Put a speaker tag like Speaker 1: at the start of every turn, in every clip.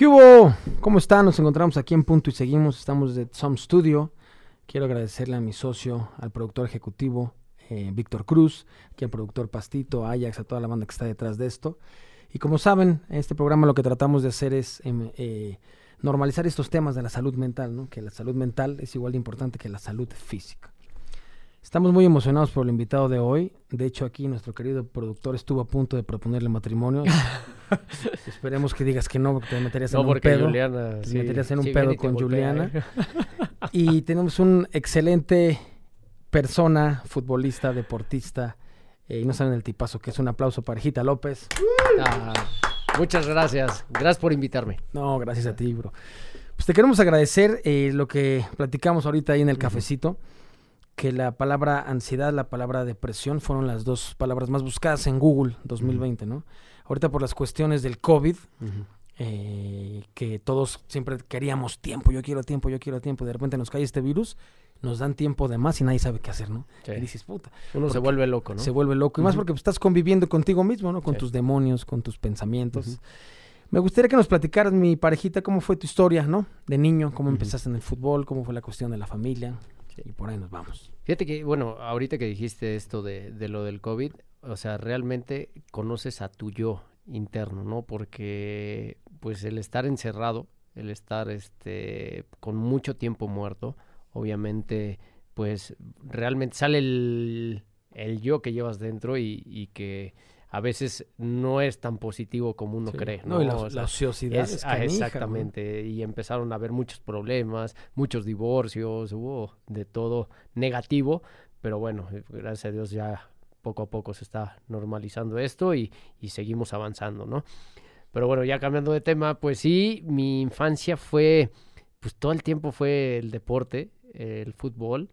Speaker 1: ¿Qué hubo? ¿Cómo están? Nos encontramos aquí en Punto y Seguimos. Estamos de Some Studio. Quiero agradecerle a mi socio, al productor ejecutivo, eh, Víctor Cruz, aquí al productor Pastito, a Ajax, a toda la banda que está detrás de esto. Y como saben, en este programa lo que tratamos de hacer es em, eh, normalizar estos temas de la salud mental, ¿no? que la salud mental es igual de importante que la salud física. Estamos muy emocionados por el invitado de hoy. De hecho, aquí nuestro querido productor estuvo a punto de proponerle matrimonio. Esperemos que digas que no, porque te meterías en un pedo.
Speaker 2: Juliana,
Speaker 1: te meterías en un pedo con Juliana. y tenemos un excelente persona, futbolista, deportista. Eh, y no saben el tipazo que es. Un aplauso para Gita López.
Speaker 2: Ah, muchas gracias. Gracias por invitarme.
Speaker 1: No, gracias a ti, bro. Pues te queremos agradecer eh, lo que platicamos ahorita ahí en el cafecito que la palabra ansiedad, la palabra depresión fueron las dos palabras más buscadas en Google 2020, ¿no? Ahorita por las cuestiones del COVID, eh, que todos siempre queríamos tiempo, yo quiero tiempo, yo quiero tiempo, de repente nos cae este virus, nos dan tiempo de más y nadie sabe qué hacer, ¿no? Y dices, puta.
Speaker 2: Uno se vuelve loco, ¿no?
Speaker 1: Se vuelve loco, y más porque estás conviviendo contigo mismo, ¿no? Con tus demonios, con tus pensamientos. Me gustaría que nos platicaras, mi parejita, cómo fue tu historia, ¿no? De niño, cómo empezaste en el fútbol, cómo fue la cuestión de la familia. Y por ahí nos vamos.
Speaker 2: Fíjate que, bueno, ahorita que dijiste esto de, de lo del COVID, o sea, realmente conoces a tu yo interno, ¿no? Porque, pues, el estar encerrado, el estar, este, con mucho tiempo muerto, obviamente, pues, realmente sale el, el yo que llevas dentro y, y que a veces no es tan positivo como uno cree.
Speaker 1: No,
Speaker 2: y
Speaker 1: la, ociosidad.
Speaker 2: ah, exactamente. Y empezaron a haber muchos problemas, muchos divorcios, hubo de todo negativo. Pero bueno, gracias a Dios ya poco a poco se está normalizando esto y, y seguimos avanzando, ¿no? Pero bueno, ya cambiando de tema, pues sí, mi infancia fue, pues todo el tiempo fue el deporte, el fútbol.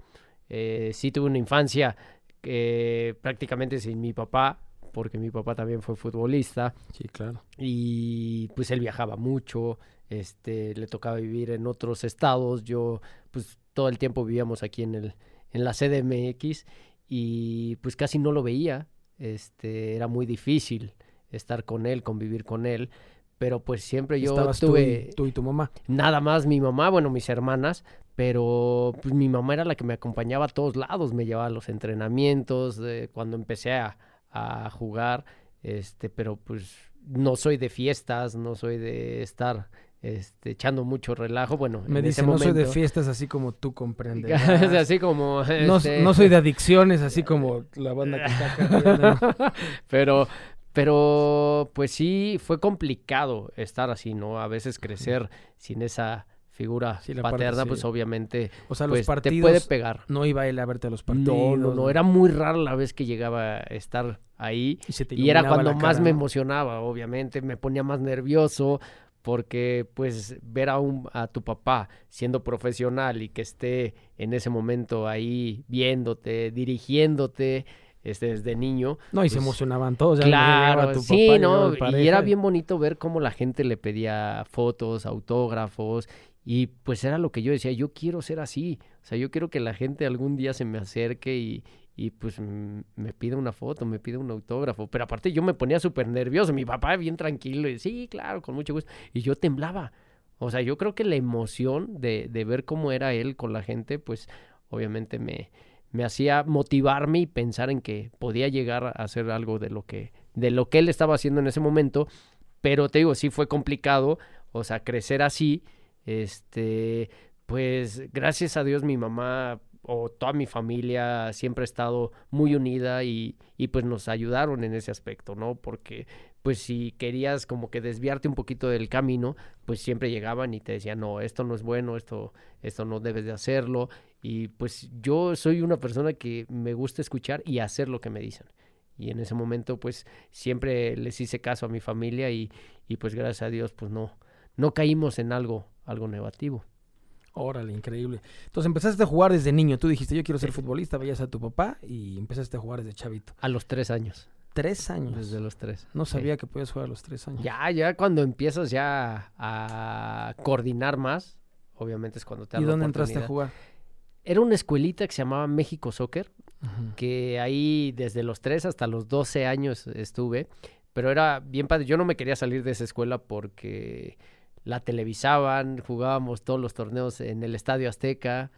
Speaker 2: Eh, sí tuve una infancia que prácticamente sin mi papá, porque mi papá también fue futbolista.
Speaker 1: Sí, claro.
Speaker 2: Y pues él viajaba mucho, este, le tocaba vivir en otros estados. Yo, pues todo el tiempo vivíamos aquí en el, en la CDMX y pues casi no lo veía. Este, era muy difícil estar con él, convivir con él. Pero pues siempre yo tuve...
Speaker 1: Tú y, tu mamá.
Speaker 2: Nada más mi mamá, bueno, mis hermanas, pero pues mi mamá era la que me acompañaba a todos lados, me llevaba a los entrenamientos, cuando empecé a, a jugar, este, pero pues no soy de fiestas, no soy de estar este, echando mucho relajo. Bueno,
Speaker 1: me dice, no soy de fiestas así como tú comprendes.
Speaker 2: así como.
Speaker 1: Este... No, soy de adicciones, así como la banda que está
Speaker 2: pero, pero, pues sí, fue complicado estar así, ¿no? A veces crecer sin esa figura paterna, pues obviamente
Speaker 1: o sea,
Speaker 2: los
Speaker 1: partidos
Speaker 2: te puede pegar.
Speaker 1: No iba él a verte a los partidos.
Speaker 2: No, no, no, era muy rara la vez que llegaba a estar ahí y, era cuando más me emocionaba, obviamente, me ponía más nervioso porque pues ver a, un, a tu papá siendo profesional y que esté en ese momento ahí viéndote, dirigiéndote, este, desde niño.
Speaker 1: No, y se pues, emocionaban todos.
Speaker 2: claro, sí, ¿no? Y era bien bonito ver cómo la gente le pedía fotos, autógrafos, y pues era lo que yo decía, yo quiero ser así. O sea, yo quiero que la gente algún día se me acerque y, y pues me pida una foto, me pida un autógrafo. Pero aparte yo me ponía súper nervioso. Mi papá bien tranquilo y sí, claro, con mucho gusto. Y yo temblaba. O sea, yo creo que la emoción de, de ver cómo era él con la gente, pues obviamente me, me hacía motivarme y pensar en que podía llegar a hacer algo de lo que, de lo que él estaba haciendo en ese momento. Pero te digo, sí fue complicado, o sea, crecer así este, pues gracias a Dios mi mamá o toda mi familia siempre ha estado muy unida y, y, pues nos ayudaron en ese aspecto, ¿no? Porque pues si querías como que desviarte un poquito del camino, pues siempre llegaban y te decían, no, esto no es bueno, esto, esto no debes de hacerlo. Y pues yo soy una persona que me gusta escuchar y hacer lo que me dicen. Y en ese momento pues siempre les hice caso a mi familia y, y pues gracias a Dios pues no, no caímos en algo algo negativo.
Speaker 1: Órale, increíble. Entonces empezaste a jugar desde niño. Tú dijiste, yo quiero ser futbolista, veías a tu papá y empezaste a jugar desde chavito.
Speaker 2: A los tres años.
Speaker 1: ¿Tres años?
Speaker 2: Desde los tres.
Speaker 1: No sabía que podías jugar a los tres años.
Speaker 2: Ya, ya cuando empiezas ya a coordinar más, obviamente es cuando te
Speaker 1: ¿Y dónde entraste a jugar?
Speaker 2: Era una escuelita que se llamaba México Soccer, que ahí desde los tres hasta los doce años estuve, pero era bien padre. Yo no me quería salir de esa escuela porque la televisaban, jugábamos todos los torneos en el Estadio Azteca.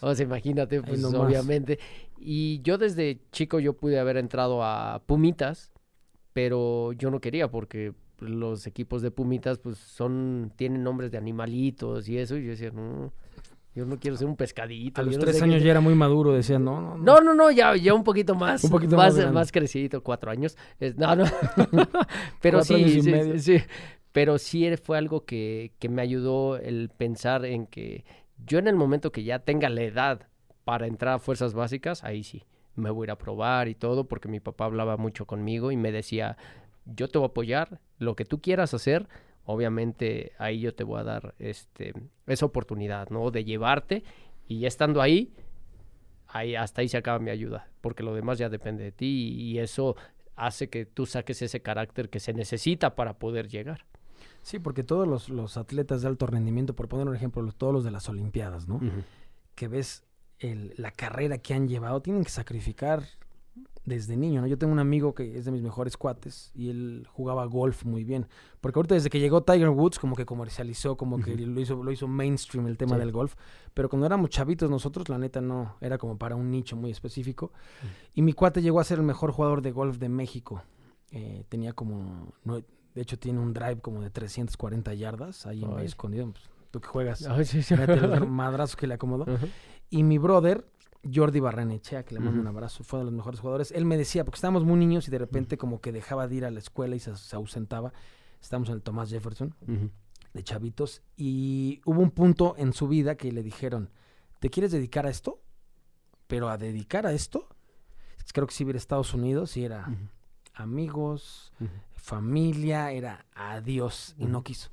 Speaker 2: O sea, imagínate, pues obviamente. Y yo desde chico yo pude haber entrado a Pumitas, pero yo no quería porque los equipos de Pumitas pues son tienen nombres de animalitos y eso y yo decía, no, yo no quiero ser un pescadito.
Speaker 1: A los tres años ya era muy maduro, decía, no,
Speaker 2: no, no. No, no, ya, ya un poquito más. un poquito más, más, crecido, cuatro años. no, no. Pero sí, sí, sí, Pero sí fue algo que, que me ayudó el pensar en que yo en el momento que ya tenga la edad para entrar a fuerzas básicas, ahí sí, me voy a ir a probar y todo, porque mi papá hablaba mucho conmigo y me decía, yo te voy a apoyar, lo que tú quieras hacer, obviamente ahí yo te voy a dar este, esa oportunidad, ¿no? De llevarte y estando ahí, ahí, hasta ahí se acaba mi ayuda, porque lo demás ya depende de ti y eso hace que tú saques ese carácter que se necesita para poder llegar.
Speaker 1: Sí, porque todos los, atletas de alto rendimiento, por poner un ejemplo, todos los de las Olimpiadas, ¿no? Que ves la carrera que han llevado, tienen que sacrificar desde niño, ¿no? Yo tengo un amigo que es de mis mejores cuates y él jugaba golf muy bien. Porque ahorita desde que llegó Tiger Woods como que comercializó, como que lo hizo, lo hizo mainstream el tema del golf. Pero cuando éramos chavitos nosotros, la neta no, era como para un nicho muy específico. Y mi cuate llegó a ser el mejor jugador de golf de México. Eh, tenía como, de hecho tiene un drive como de 340 yardas ahí en escondido. Pues, tú que juegas, Ay, sí, que le acomodó. Y mi brother Jordi Barranechea, que le mando un abrazo, fue de los mejores jugadores. Él me decía, porque estábamos muy niños y de repente como que dejaba de ir a la escuela y se, ausentaba. Estábamos en el Thomas Jefferson, de chavitos, y hubo un punto en su vida que le dijeron, ¿te quieres dedicar a esto? Pero a dedicar a esto, creo que si hubiera Estados Unidos y era amigos, familia, era adiós, y no quiso.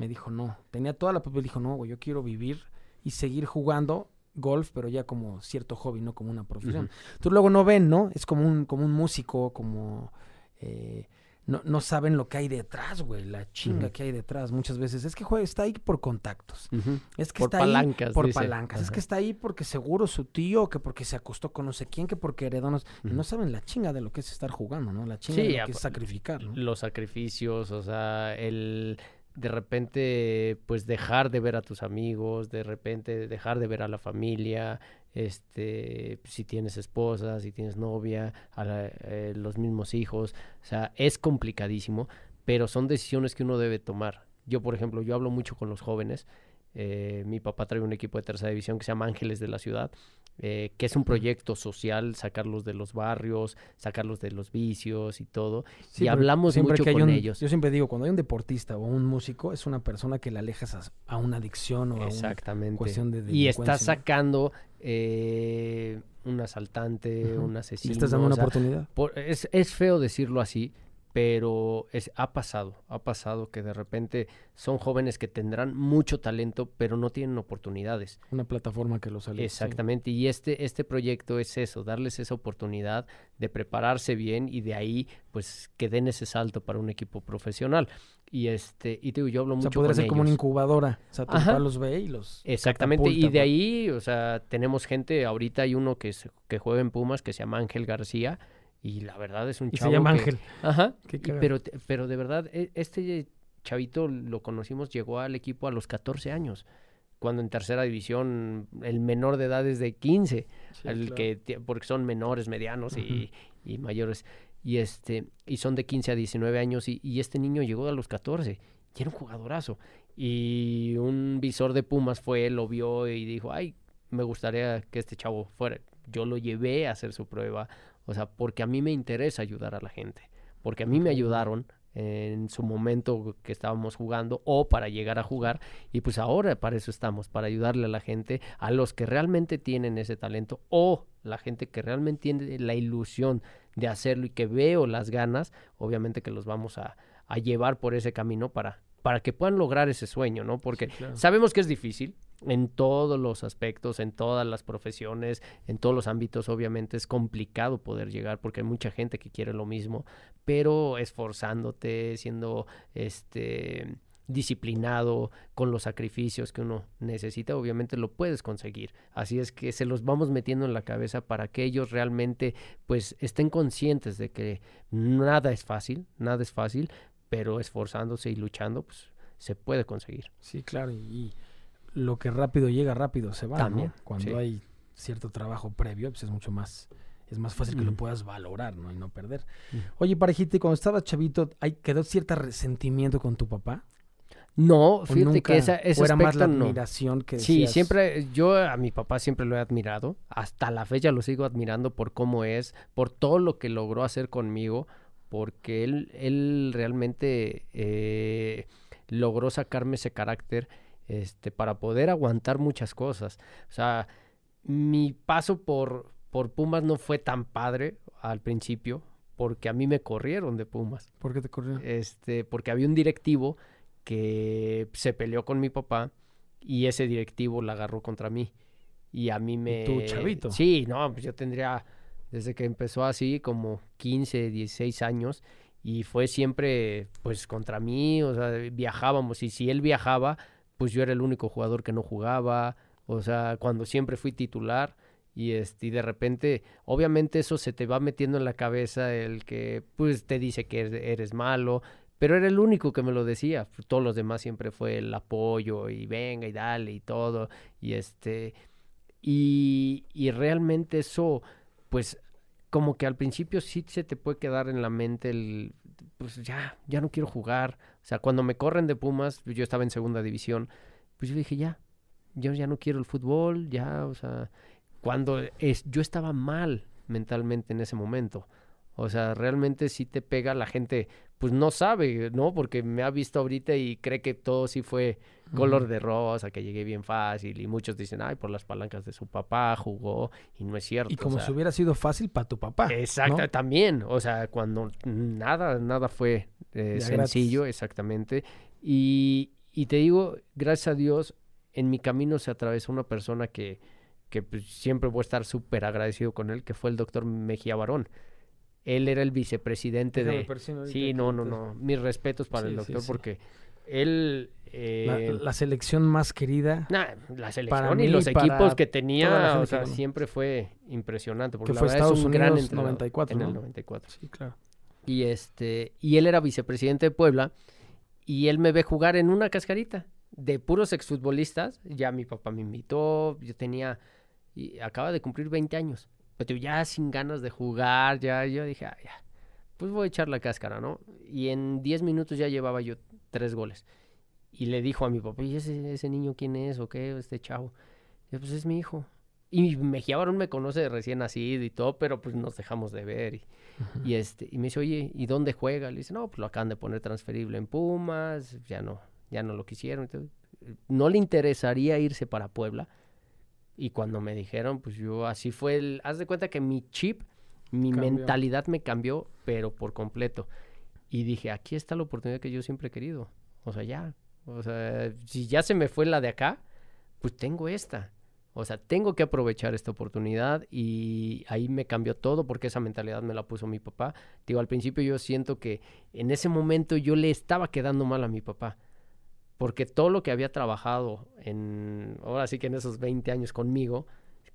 Speaker 1: Me dijo, no, tenía toda la papel, dijo, no, yo quiero vivir y seguir jugando golf, pero ya como cierto hobby, no como una profesión. Tú luego no ven, ¿no? Es como un, como un músico, como... Eh, no, no, saben lo que hay detrás, güey, la chinga que hay detrás. Muchas veces es que juega, está ahí por contactos. Es que está ahí por palancas. Es que está ahí porque seguro su tío, que porque se acostó con no sé quién, que porque heredó. No saben la chinga de lo que es estar jugando, ¿no? La chinga de lo que es sacrificar.
Speaker 2: Los sacrificios, o sea, el de repente pues dejar de ver a tus amigos, de repente dejar de ver a la familia, este, si tienes esposa, si tienes novia, a eh, los mismos hijos, o sea, es complicadísimo, pero son decisiones que uno debe tomar. Yo, por ejemplo, yo hablo mucho con los jóvenes, eh, mi papá trae un equipo de tercera división que se llama Ángeles de la Ciudad eh, que es un proyecto social, sacarlos de los barrios, sacarlos de los vicios y todo. y hablamos mucho con ellos.
Speaker 1: Yo siempre digo, cuando hay un deportista o un músico, es una persona que le alejas a, una adicción o a una cuestión de
Speaker 2: Y está sacando eh, un asaltante, un asesino.
Speaker 1: estás dando una oportunidad.
Speaker 2: es, es feo decirlo así, pero es, ha pasado, ha pasado que de repente son jóvenes que tendrán mucho talento, pero no tienen oportunidades.
Speaker 1: Una plataforma que los
Speaker 2: sale. Exactamente, y este, este proyecto es eso, darles esa oportunidad de prepararse bien y de ahí, pues, que den ese salto para un equipo profesional. Y este, y te digo, yo hablo mucho. Sea, podría ser
Speaker 1: como una incubadora. O sea, tu los ve y los.
Speaker 2: Exactamente, y de ahí, o sea, tenemos gente, ahorita hay uno que, que juega en Pumas que se llama Ángel García y la verdad es un chavo.
Speaker 1: se llama Ángel.
Speaker 2: Ajá. pero, pero de verdad, e, este chavito lo conocimos, llegó al equipo a los 14 años. Cuando en tercera división el menor de edad es de 15. el que, porque son menores, medianos y, mayores. Y, este, y son de 15 a 19 años. Y, y este niño llegó a los 14. Y era un jugadorazo. Y un visor de Pumas fue, lo vio y dijo, ay, me gustaría que este chavo fuera. Yo lo llevé a hacer su prueba. O sea, porque a mí me interesa ayudar a la gente, porque a mí me ayudaron en su momento que estábamos jugando o para llegar a jugar y pues ahora para eso estamos, para ayudarle a la gente, a los que realmente tienen ese talento o la gente que realmente tiene la ilusión de hacerlo y que veo las ganas, obviamente que los vamos a, a llevar por ese camino para, para que puedan lograr ese sueño, ¿no? Porque sabemos que es difícil, en todos los aspectos, en todas las profesiones, en todos los ámbitos, obviamente es complicado poder llegar porque hay mucha gente que quiere lo mismo, pero esforzándote, siendo este disciplinado con los sacrificios que uno necesita, obviamente lo puedes conseguir. Así es que se los vamos metiendo en la cabeza para que ellos realmente pues estén conscientes de que nada es fácil, nada es fácil, pero esforzándose y luchando, pues se puede conseguir.
Speaker 1: Sí, claro, y lo que rápido llega, rápido se va. También, Cuando hay cierto trabajo previo, pues es mucho más, es más fácil que lo puedas valorar, ¿no? Y no perder. Oye, parejita, cuando estabas chavito, ¿hay, ¿quedó cierto resentimiento con tu papá?
Speaker 2: No, fíjate que esa, ese
Speaker 1: era más la admiración que
Speaker 2: Sí, siempre, yo a mi papá siempre lo he admirado, hasta la fecha lo sigo admirando por cómo es, por todo lo que logró hacer conmigo, porque él, él realmente eh, logró sacarme ese carácter este, para poder aguantar muchas cosas. O sea, mi paso por, por Pumas no fue tan padre al principio, porque a mí me corrieron de Pumas.
Speaker 1: ¿Por qué te corrieron?
Speaker 2: Este, porque había un directivo que se peleó con mi papá y ese directivo la agarró contra mí. Y a mí me...
Speaker 1: ¿Y chavito?
Speaker 2: Sí, no, pues yo tendría, desde que empezó así, como 15, 16 años, y fue siempre, pues, contra mí, o sea, viajábamos, y si él viajaba, pues yo era el único jugador que no jugaba, o sea, cuando siempre fui titular, y, este, y de repente, obviamente eso se te va metiendo en la cabeza, el que, pues, te dice que eres malo, pero era el único que me lo decía. Todos los demás siempre fue el apoyo y venga y dale y todo. Y este. Y, y realmente eso, pues, como que al principio sí se te puede quedar en la mente el. Pues ya, ya no quiero jugar. O sea, cuando me corren de Pumas, yo estaba en segunda división, pues yo dije, ya, yo ya no quiero el fútbol, ya, o sea, cuando es, yo estaba mal mentalmente en ese momento. O sea, realmente sí te pega la gente, pues no sabe, ¿no? Porque me ha visto ahorita y cree que todo sí fue color de rosa, que llegué bien fácil y muchos dicen, ay, por las palancas de su papá jugó y no es cierto.
Speaker 1: Y como si hubiera sido fácil para tu papá.
Speaker 2: Exacto, también, o sea, cuando nada, nada fue eh, sencillo, exactamente. Y, y te digo, gracias a Dios, en mi camino se atravesó una persona que, que pues, siempre voy a estar súper agradecido con él, que fue el doctor Mejía Barón él era el vicepresidente de... Sí, no, no, no. Mis respetos para el doctor porque él...
Speaker 1: Eh, la, selección más querida.
Speaker 2: la selección y los equipos que tenía, o sea, siempre fue impresionante. Porque que fue Estados es un Unidos gran 94, En el 94.
Speaker 1: Sí, claro.
Speaker 2: Y, este, y él era vicepresidente de Puebla y él me ve jugar en una cascarita de puros exfutbolistas. Ya mi papá me invitó, yo tenía... Y acaba de cumplir 20 años. Pero ya sin ganas de jugar, ya yo dije, ah, ya, pues voy a echar la cáscara, ¿no? Y en 10 minutos ya llevaba yo tres goles. Y le dijo a mi papá, ¿y ese, ese niño quién es o qué? Este chavo. Y pues es mi hijo. Y Mejía Barón me conoce de recién nacido y todo, pero pues nos dejamos de ver. Y, y, este, y me dice, oye, ¿y dónde juega? Le dice, no, pues lo acaban de poner transferible en Pumas, ya no, ya no lo quisieron. no le interesaría irse para Puebla. Y cuando me dijeron, pues yo así fue el... Haz de cuenta que mi chip, mi mentalidad me cambió, pero por completo. Y dije, aquí está la oportunidad que yo siempre he querido. O sea, ya. O sea, si ya se me fue la de acá, pues tengo esta. O sea, tengo que aprovechar esta oportunidad y ahí me cambió todo porque esa mentalidad me la puso mi papá. Digo, al principio yo siento que en ese momento yo le estaba quedando mal a mi papá porque todo lo que había trabajado en, ahora sí que en esos 20 años conmigo,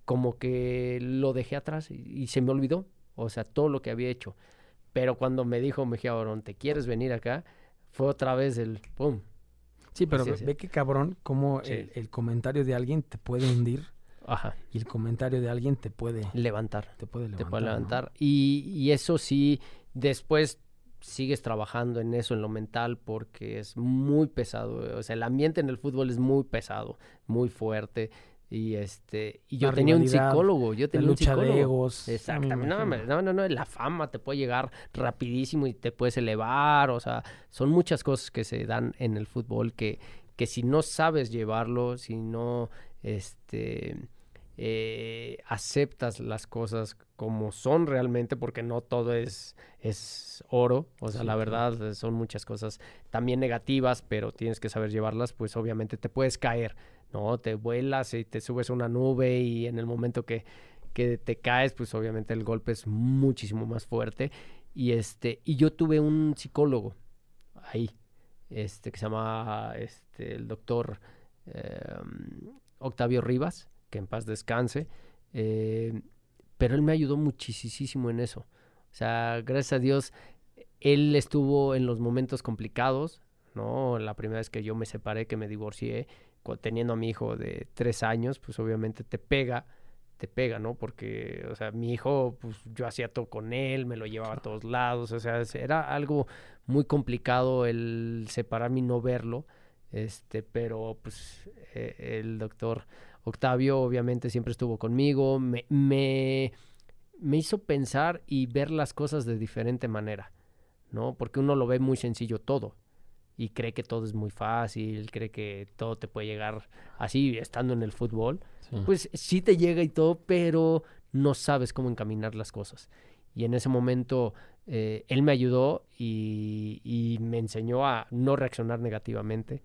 Speaker 2: como que lo dejé atrás y, se me olvidó, o sea, todo lo que había hecho. Pero cuando me dijo Mejía Barón, ¿te quieres venir acá? Fue otra vez el ¡pum!
Speaker 1: Sí, pero ve, que cabrón, como el, comentario de alguien te puede hundir.
Speaker 2: Ajá.
Speaker 1: Y el comentario de alguien te puede
Speaker 2: levantar.
Speaker 1: Te puede levantar.
Speaker 2: Te puede levantar. Y, y eso sí, después sigues trabajando en eso, en lo mental, porque es muy pesado. O sea, el ambiente en el fútbol es muy pesado, muy fuerte. Y este, y yo tenía un psicólogo, yo tenía un psicólogo.
Speaker 1: De egos,
Speaker 2: Exactamente. No, no, no, no, la fama te puede llegar rapidísimo y te puedes elevar. O sea, son muchas cosas que se dan en el fútbol que, que si no sabes llevarlo, si no, este, eh, aceptas las cosas como son realmente, porque no todo es, es oro, o sea, la verdad eh, son muchas cosas también negativas, pero tienes que saber llevarlas, pues obviamente te puedes caer, ¿no? Te vuelas y te subes a una nube y en el momento que, que te caes, pues obviamente el golpe es muchísimo más fuerte. Y este, y yo tuve un psicólogo ahí, este, que se llama este, el doctor em, Octavio Rivas que en paz descanse. Eh, pero él me ayudó muchísimo en eso. O sea, gracias a Dios, él estuvo en los momentos complicados, ¿no? La primera vez que yo me separé, que me divorcié, teniendo a mi hijo de tres años, pues obviamente te pega, te pega, ¿no? Porque, o sea, mi hijo, pues yo hacía todo con él, me lo llevaba a todos lados, o sea, era algo muy complicado el separarme y no verlo, este, pero pues e, el doctor Octavio obviamente siempre estuvo conmigo, me, me, me hizo pensar y ver las cosas de diferente manera, ¿no? Porque uno lo ve muy sencillo todo, y cree que todo es muy fácil, cree que todo te puede llegar así estando en el fútbol, pues sí te llega y todo, pero no sabes cómo encaminar las cosas. Y en ese momento eh, él me ayudó y, me enseñó a no reaccionar negativamente,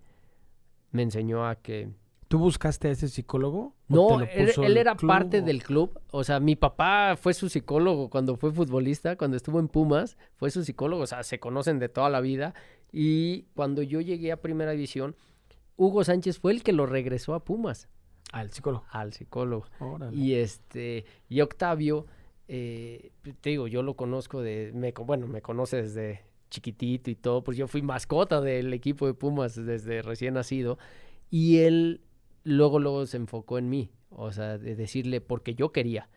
Speaker 2: me enseñó a que...
Speaker 1: ¿Tú buscaste a ese psicólogo?
Speaker 2: No, él, era parte del club. O sea, mi papá fue su psicólogo cuando fue futbolista, cuando estuvo en Pumas, fue su psicólogo. O sea, se conocen de toda la vida. Y cuando yo llegué a Primera División, Hugo Sánchez fue el que lo regresó a Pumas.
Speaker 1: Al psicólogo.
Speaker 2: Al psicólogo. Y este, y Octavio, eh, te digo, yo lo conozco de, me, bueno, me conoce desde chiquitito y todo, pues yo fui mascota del equipo de Pumas desde recién nacido. Y él luego, luego se enfocó en mí, o sea, de decirle, porque yo quería.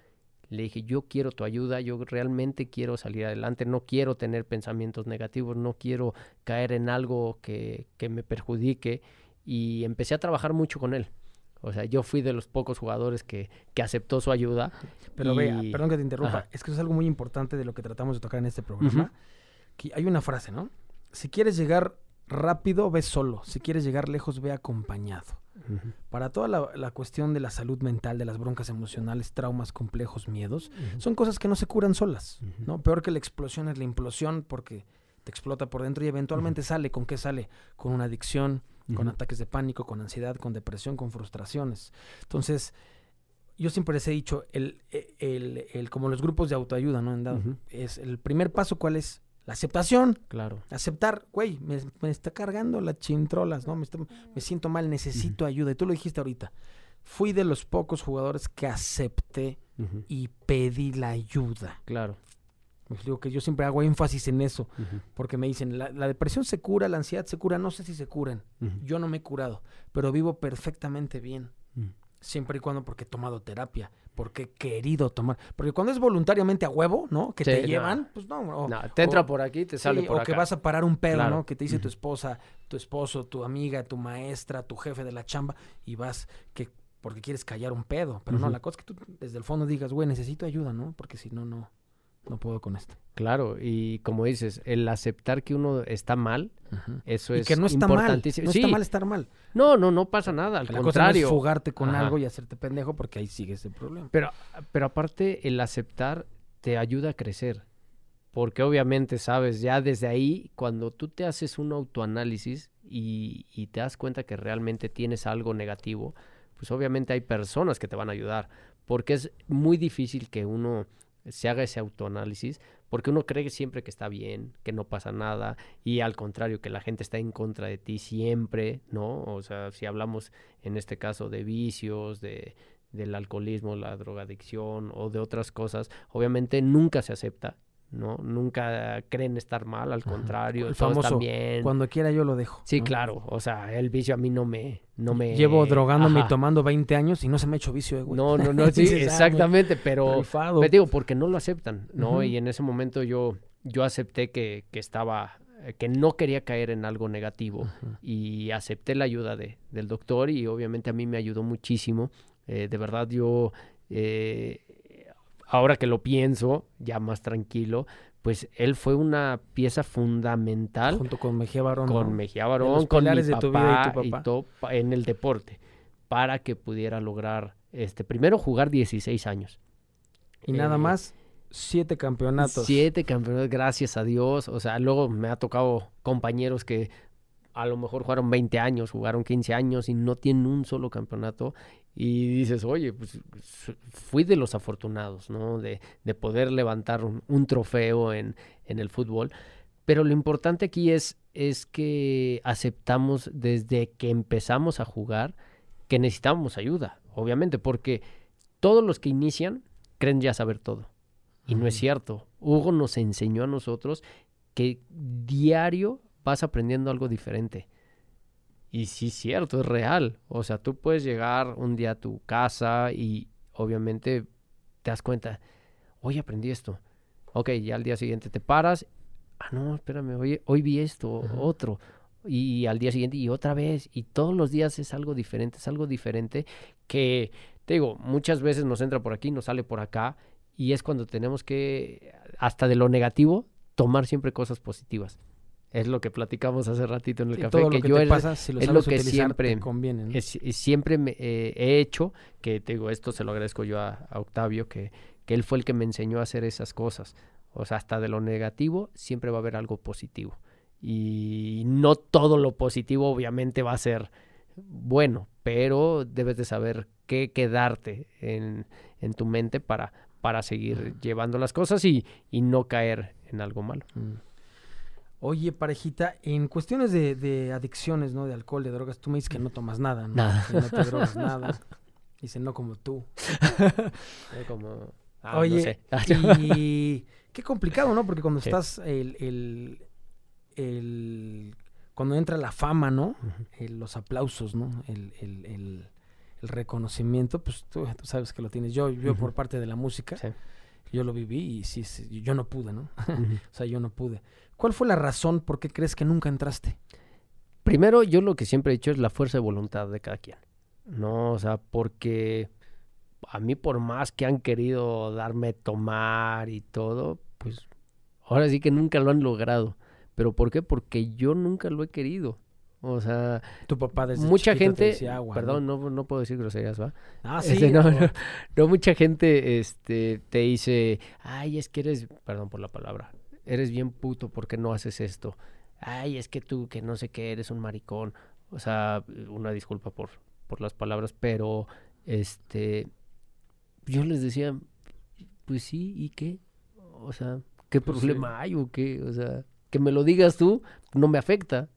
Speaker 2: Le dije, yo quiero tu ayuda, yo realmente quiero salir adelante, no quiero tener pensamientos negativos, no quiero caer en algo que, que me perjudique. Y empecé a trabajar mucho con él. O sea, yo fui de los pocos jugadores que, que aceptó su ayuda.
Speaker 1: Pero vea, perdón que te interrumpa, es que eso es algo muy importante de lo que tratamos de tocar en este programa. que hay una frase, ¿no? Si quieres llegar rápido, ve solo. Si quieres llegar lejos, ve acompañado. Para toda la, cuestión de la salud mental, de las broncas emocionales, traumas complejos, miedos, son cosas que no se curan solas, ¿no? Peor que la explosión es la implosión porque te explota por dentro y eventualmente sale. ¿Con qué sale? Con una adicción, con ataques de pánico, con ansiedad, con depresión, con frustraciones. Entonces, yo siempre les he dicho, el, el, el, como los grupos de autoayuda, ¿no? Es el primer paso, ¿cuál es? La aceptación.
Speaker 2: Claro.
Speaker 1: Aceptar, güey, me, está cargando las chintrolas, ¿no? Me, me siento mal, necesito ayuda. Y tú lo dijiste ahorita. Fui de los pocos jugadores que acepté y pedí la ayuda.
Speaker 2: Claro.
Speaker 1: Me digo que yo siempre hago énfasis en eso, porque me dicen, la, depresión se cura, la ansiedad se cura, no sé si se curan. Yo no me he curado, pero vivo perfectamente bien siempre y cuando porque he tomado terapia, porque he querido tomar. Porque cuando es voluntariamente a huevo, ¿no? Que te llevan, pues no.
Speaker 2: no te entra por aquí, te sale por
Speaker 1: o que vas a parar un pedo, ¿no? Que te dice tu esposa, tu esposo, tu amiga, tu maestra, tu jefe de la chamba, y vas que porque quieres callar un pedo. Pero no, la cosa es que tú desde el fondo digas, güey, necesito ayuda, ¿no? Porque si no, no no puedo con esto.
Speaker 2: Claro, y como dices, el aceptar que uno está mal, eso es
Speaker 1: que no está mal, no está mal estar mal.
Speaker 2: No, no, no pasa nada, al contrario. Cosa es
Speaker 1: fugarte con algo y hacerte pendejo porque ahí sigue ese problema.
Speaker 2: Pero, pero aparte, el aceptar te ayuda a crecer. Porque obviamente, sabes, ya desde ahí, cuando tú te haces un autoanálisis y, y te das cuenta que realmente tienes algo negativo, pues obviamente hay personas que te van a ayudar. Porque es muy difícil que uno se haga ese autoanálisis, porque uno cree siempre que está bien, que no pasa nada, y al contrario, que la gente está en contra de ti siempre, ¿no? O sea, si hablamos en este caso de vicios, de, del alcoholismo, la drogadicción o de otras cosas, obviamente nunca se acepta ¿no? Nunca creen estar mal, al contrario, el famoso, bien.
Speaker 1: cuando quiera yo lo dejo.
Speaker 2: Sí, claro, o sea, el vicio a mí no me... No me...
Speaker 1: Llevo drogándome y tomando 20 años y no se me ha hecho vicio, güey.
Speaker 2: No, no, no, sí, exactamente, pero... Me digo, porque no lo aceptan, ¿no? Y en ese momento yo, yo acepté que, que estaba que no quería caer en algo negativo y acepté la ayuda de, del doctor y obviamente a mí me ayudó muchísimo. Eh, de verdad yo eh, ahora que lo pienso, ya más tranquilo, pues él fue una pieza fundamental.
Speaker 1: Junto con Mejía Barón.
Speaker 2: Con Mejía Barón, con mi de tu vida y tu papá. en el deporte, para que pudiera lograr, este, primero jugar 16 años.
Speaker 1: Y nada eh, más, siete campeonatos.
Speaker 2: Siete campeonatos, gracias a Dios. O sea, luego me ha tocado compañeros que a lo mejor jugaron 20 años, jugaron 15 años y no tienen un solo campeonato y dices, oye, pues fui de los afortunados, ¿no? De, de poder levantar un, trofeo en, en, el fútbol. Pero lo importante aquí es, es que aceptamos desde que empezamos a jugar que necesitamos ayuda, obviamente, porque todos los que inician creen ya saber todo. Y no es cierto. Hugo nos enseñó a nosotros que diario vas aprendiendo algo diferente. Y sí, es cierto, es real. O sea, tú puedes llegar un día a tu casa y obviamente te das cuenta, hoy aprendí esto. Ok, ya al día siguiente te paras. Ah, no, espérame, hoy, hoy vi esto, otro. Y, al día siguiente y otra vez. Y todos los días es algo diferente, es algo diferente que, te digo, muchas veces nos entra por aquí, nos sale por acá. Y es cuando tenemos que, hasta de lo negativo, tomar siempre cosas positivas. Es lo que platicamos hace ratito en el café. que, yo es lo que siempre, conviene, siempre me, eh, he hecho, que te digo, esto se lo agradezco yo a, Octavio, que, que, él fue el que me enseñó a hacer esas cosas. O sea, hasta de lo negativo siempre va a haber algo positivo. Y no todo lo positivo obviamente va a ser bueno, pero debes de saber qué quedarte en, en tu mente para, para seguir llevando las cosas y, y no caer en algo malo. Mm.
Speaker 1: Oye, parejita, en cuestiones de, de, adicciones, ¿no? De alcohol, de drogas, tú me dices que no tomas nada, ¿no?
Speaker 2: Nada.
Speaker 1: Que no te drogas nada. Dice, no como tú.
Speaker 2: como...
Speaker 1: Ah, Oye, y qué complicado, ¿no? Porque cuando estás el, el, el, cuando entra la fama, ¿no? los aplausos, ¿no? El, el, el, reconocimiento, pues tú, sabes que lo tienes. Yo, yo por parte de la música, yo lo viví y sí, yo no pude, ¿no? o sea, yo no pude. ¿Cuál fue la razón por qué crees que nunca entraste?
Speaker 2: Primero, yo lo que siempre he dicho es la fuerza de voluntad de cada quien. No, o sea, porque a mí por más que han querido darme tomar y todo, pues ahora sí que nunca lo han logrado. ¿Pero por qué? Porque yo nunca lo he querido. O sea,
Speaker 1: tu papá desde
Speaker 2: mucha gente, perdón, ¿no? ¿no? puedo decir groserías, ¿va?
Speaker 1: Ah,
Speaker 2: este,
Speaker 1: sí.
Speaker 2: no, no, mucha gente este, te dice, ay, es que eres, perdón por la palabra, eres bien puto porque no haces esto. Ay, es que tú, que no sé qué, eres un maricón. O sea, una disculpa por, por las palabras, pero este, yo les decía, pues sí, ¿y qué? O sea, ¿qué pues problema hay o qué? O sea, que me lo digas tú no me afecta.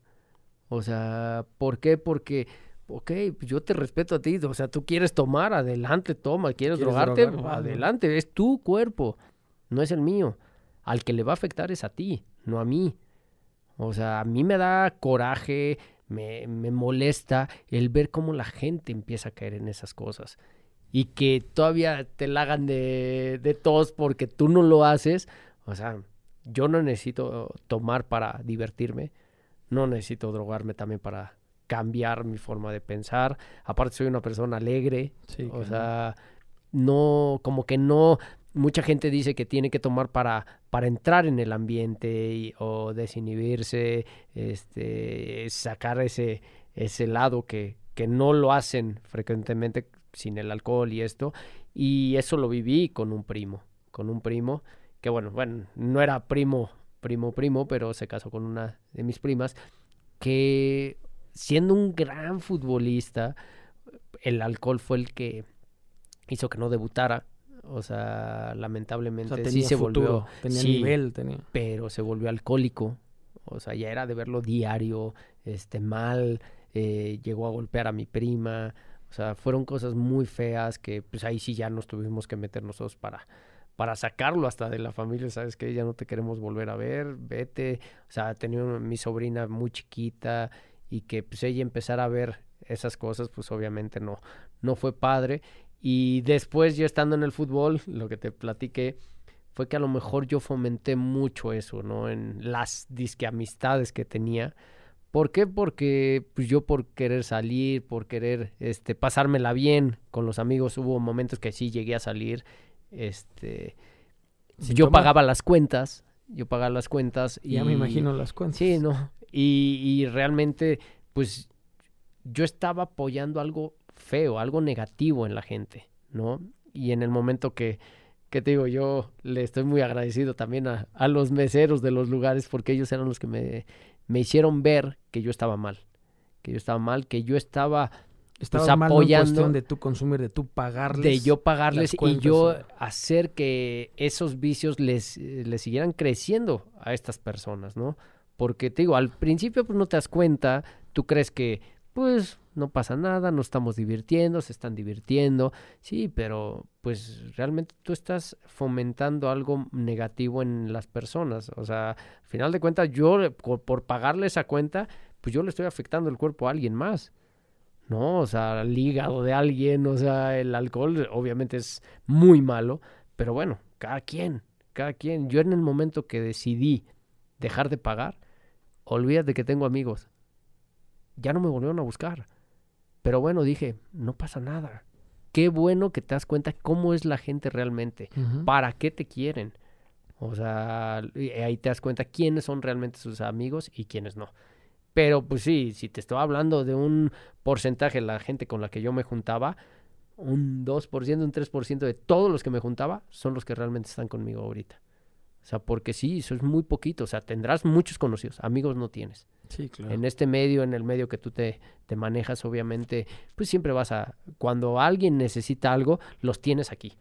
Speaker 2: O sea, ¿por qué? Porque, ok, pues yo te respeto a ti. O sea, tú quieres tomar, adelante, toma. ¿Quieres, drogarte? adelante, es tu cuerpo, no es el mío al que le va a afectar es a ti, no a mí. O sea, a mí me da coraje, me, me molesta el ver cómo la gente empieza a caer en esas cosas. Y que todavía te la hagan de, de tos porque tú no lo haces. O sea, yo no necesito tomar para divertirme. No necesito drogarme también para cambiar mi forma de pensar. Aparte soy una persona alegre. o sea, no, como que no, mucha gente dice que tiene que tomar para, para entrar en el ambiente o desinhibirse, este, sacar ese, ese lado que, que no lo hacen frecuentemente sin el alcohol y esto. Y eso lo viví con un primo, con un primo que bueno, bueno, no era primo, primo, primo, pero se casó con una de mis primas, que siendo un gran futbolista, el alcohol fue el que hizo que no debutara o sea, lamentablemente sí se volvió.
Speaker 1: Tenía nivel, tenía.
Speaker 2: Pero se volvió alcohólico. O sea, ya era de verlo diario, este, mal. Eh, llegó a golpear a mi prima. O sea, fueron cosas muy feas que, pues ahí sí ya nos tuvimos que meter nosotros para, para sacarlo hasta de la familia, ¿sabes que Ya no te queremos volver a ver, vete. O sea, tenía mi sobrina muy chiquita y que pues ella empezara a ver esas cosas, pues obviamente no, no fue padre. Y después yo estando en el fútbol, lo que te platiqué, fue que a lo mejor yo fomenté mucho eso, ¿no? En las disque amistades que tenía. ¿Por qué? Porque pues, yo por querer salir, por querer este, pasármela bien con los amigos, hubo momentos que sí llegué a salir. Este, yo pagaba las cuentas, yo pagaba las cuentas.
Speaker 1: Y, ya me imagino las cuentas.
Speaker 2: Sí, ¿no? Y, y realmente, pues yo estaba apoyando algo feo, algo negativo en la gente, ¿no? Y en el momento que, que te digo, yo le estoy muy agradecido también a, a los meseros de los lugares porque ellos eran los que me, me hicieron ver que yo estaba mal, que yo estaba mal, que yo estaba
Speaker 1: pues, estaba apoyando de tu consumir, de tu pagarles.
Speaker 2: De yo pagarles y yo hacer que esos vicios les, les siguieran creciendo a estas personas, ¿no? Porque te digo, al principio pues no te das cuenta, tú crees que pues no pasa nada, no estamos divirtiendo, se están divirtiendo, sí, pero pues realmente tú estás fomentando algo negativo en las personas, o sea, al final de cuentas yo por pagarle esa cuenta, pues yo le estoy afectando el cuerpo a alguien más. ¿No? O sea, el hígado de alguien, o sea, el alcohol obviamente es muy malo, pero bueno, cada quien, cada quien. Yo en el momento que decidí dejar de pagar, olvídate que tengo amigos. Ya no me volvieron a buscar. Pero bueno, dije, no pasa nada. Qué bueno que te das cuenta cómo es la gente realmente, para qué te quieren. O sea, ahí te das cuenta quiénes son realmente sus amigos y quiénes no. Pero pues sí, si te estoy hablando de un porcentaje, la gente con la que yo me juntaba, un 2%, un 3% de todos los que me juntaba son los que realmente están conmigo ahorita. O sea, porque sí, eso es muy poquito. O sea, tendrás muchos conocidos, amigos no tienes.
Speaker 1: Sí, claro.
Speaker 2: En este medio, en el medio que tú te, te manejas, obviamente, pues siempre vas a... Cuando alguien necesita algo, los tienes aquí.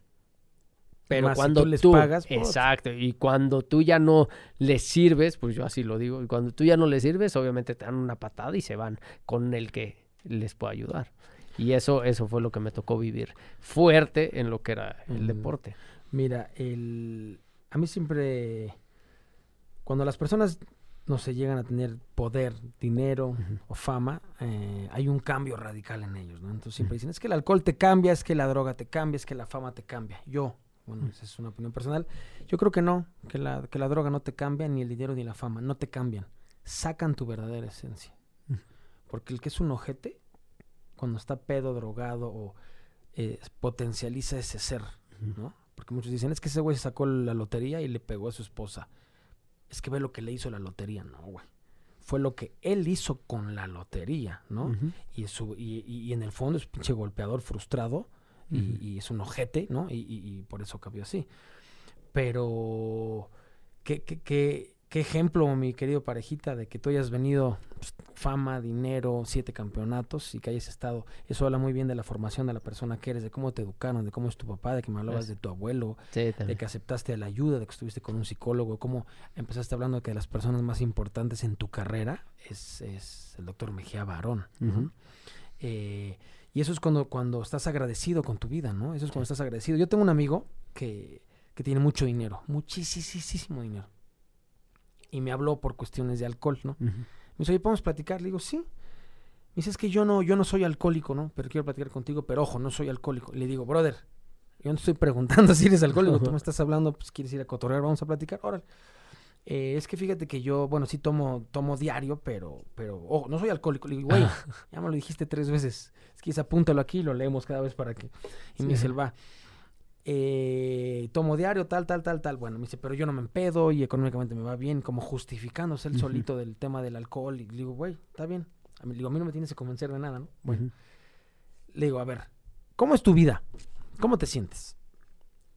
Speaker 2: Pero cuando tú les pagas, pues, exacto, y cuando tú ya no les sirves, pues yo así lo digo, y cuando tú ya no les sirves, obviamente te dan una patada y se van con el que les puede ayudar. Y eso, eso fue lo que me tocó vivir fuerte en lo que era el deporte.
Speaker 1: Mira, el, a mí siempre, cuando las personas no se llegan a tener poder, dinero o fama, eh, hay un cambio radical en ellos, ¿no? Entonces siempre dicen, es que el alcohol te cambia, es que la droga te cambia, es que la fama te cambia. Yo, bueno, esa es una opinión personal. Yo creo que no, que la, que la droga no te cambia, ni el dinero ni la fama, no te cambian. Sacan tu verdadera esencia. Porque el que es un ojete, cuando está pedo, drogado o eh, potencializa ese ser, ¿no? Porque muchos dicen, es que ese güey se sacó la lotería y le pegó a su esposa. Es que ve lo que le hizo la lotería, no, güey. Fue lo que él hizo con la lotería, ¿no? y, su, y, y, en el fondo es pinche golpeador frustrado y, es un ojete, ¿no? Y, por eso cambió así. Pero, ¿qué, qué, qué, qué ejemplo, mi querido parejita, de que tú hayas venido pues, fama, dinero, siete campeonatos y que hayas estado. Eso habla muy bien de la formación de la persona que eres, de cómo te educaron, de cómo es tu papá, de que me hablabas de tu abuelo, de que aceptaste la ayuda, de que estuviste con un psicólogo, cómo empezaste hablando de que las personas más importantes en tu carrera es, es el doctor Mejía Barón. eh, y eso es cuando, cuando estás agradecido con tu vida, ¿no? Eso es cuando estás agradecido. Yo tengo un amigo que, que tiene mucho dinero, muchísimo dinero. Y me habló por cuestiones de alcohol, ¿no? Me dice, oye, ¿podemos platicar? Le digo, sí. Me dice, es que yo no, yo no soy alcohólico, ¿no? Pero quiero platicar contigo, pero ojo, no soy alcohólico. le digo, brother, yo no estoy preguntando si eres alcohólico, tú me estás hablando, pues quieres ir a cotorrear, vamos a platicar, órale. Eh, es que fíjate que yo, bueno, sí tomo, tomo diario, pero, pero, ojo, no soy alcohólico. Le digo, güey, ya me lo dijiste tres veces. Es que apúntalo aquí lo leemos cada vez para que. Y me dice, va. Eh, tomo diario, tal, tal, tal, tal. Bueno, me dice, pero yo no me empedo y económicamente me va bien, como justificándose el solito del tema del alcohol. Y le digo, güey, está bien. A mí, digo, a mí no me tienes que convencer de nada, ¿no? Bueno, le digo, a ver, ¿cómo es tu vida? ¿Cómo te sientes?